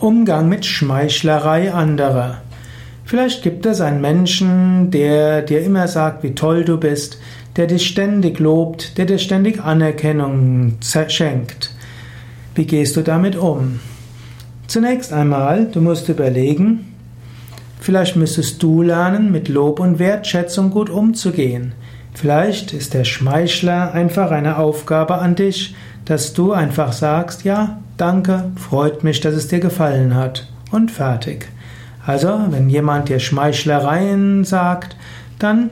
Umgang mit Schmeichlerei anderer. Vielleicht gibt es einen Menschen, der dir immer sagt, wie toll du bist, der dich ständig lobt, der dir ständig Anerkennung schenkt. Wie gehst du damit um? Zunächst einmal, du musst überlegen, vielleicht müsstest du lernen, mit Lob und Wertschätzung gut umzugehen. Vielleicht ist der Schmeichler einfach eine Aufgabe an dich, dass du einfach sagst, ja, danke, freut mich, dass es dir gefallen hat und fertig. Also, wenn jemand dir Schmeichlereien sagt, dann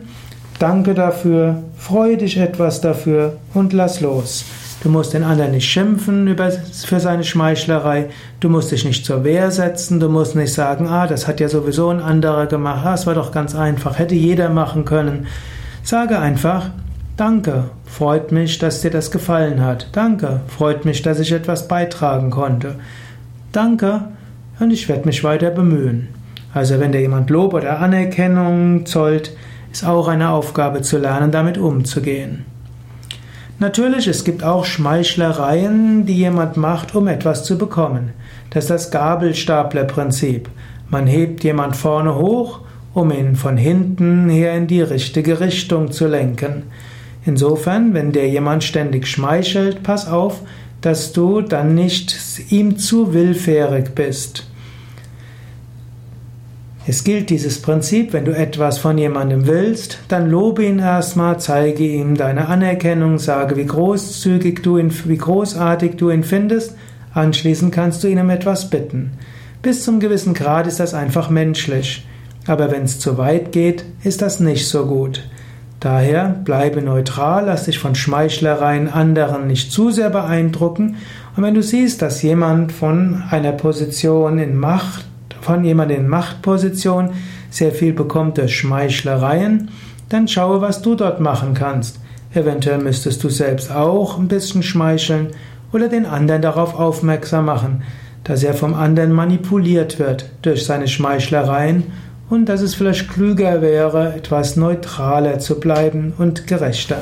danke dafür, freu dich etwas dafür und lass los. Du musst den anderen nicht schimpfen für seine Schmeichlerei. Du musst dich nicht zur Wehr setzen. Du musst nicht sagen, ah, das hat ja sowieso ein anderer gemacht. Ah, es war doch ganz einfach. Hätte jeder machen können. Sage einfach, Danke, freut mich, dass dir das gefallen hat. Danke, freut mich, dass ich etwas beitragen konnte. Danke, und ich werde mich weiter bemühen. Also wenn dir jemand Lob oder Anerkennung zollt, ist auch eine Aufgabe zu lernen, damit umzugehen. Natürlich, es gibt auch Schmeichlereien, die jemand macht, um etwas zu bekommen. Das ist das Gabelstaplerprinzip. Man hebt jemand vorne hoch, um ihn von hinten her in die richtige Richtung zu lenken. Insofern, wenn dir jemand ständig schmeichelt, pass auf, dass du dann nicht ihm zu willfährig bist. Es gilt dieses Prinzip, wenn du etwas von jemandem willst, dann lobe ihn erstmal, zeige ihm deine Anerkennung, sage, wie großzügig du ihn, wie großartig du ihn findest, anschließend kannst du ihn um etwas bitten. Bis zum gewissen Grad ist das einfach menschlich, aber wenn es zu weit geht, ist das nicht so gut. Daher bleibe neutral, lass dich von Schmeichlereien anderen nicht zu sehr beeindrucken. Und wenn du siehst, dass jemand von einer Position in Macht, von jemandem in Machtposition sehr viel bekommt durch Schmeichlereien, dann schaue, was du dort machen kannst. Eventuell müsstest du selbst auch ein bisschen schmeicheln oder den anderen darauf aufmerksam machen, dass er vom anderen manipuliert wird durch seine Schmeichlereien und dass es vielleicht klüger wäre, etwas neutraler zu bleiben und gerechter.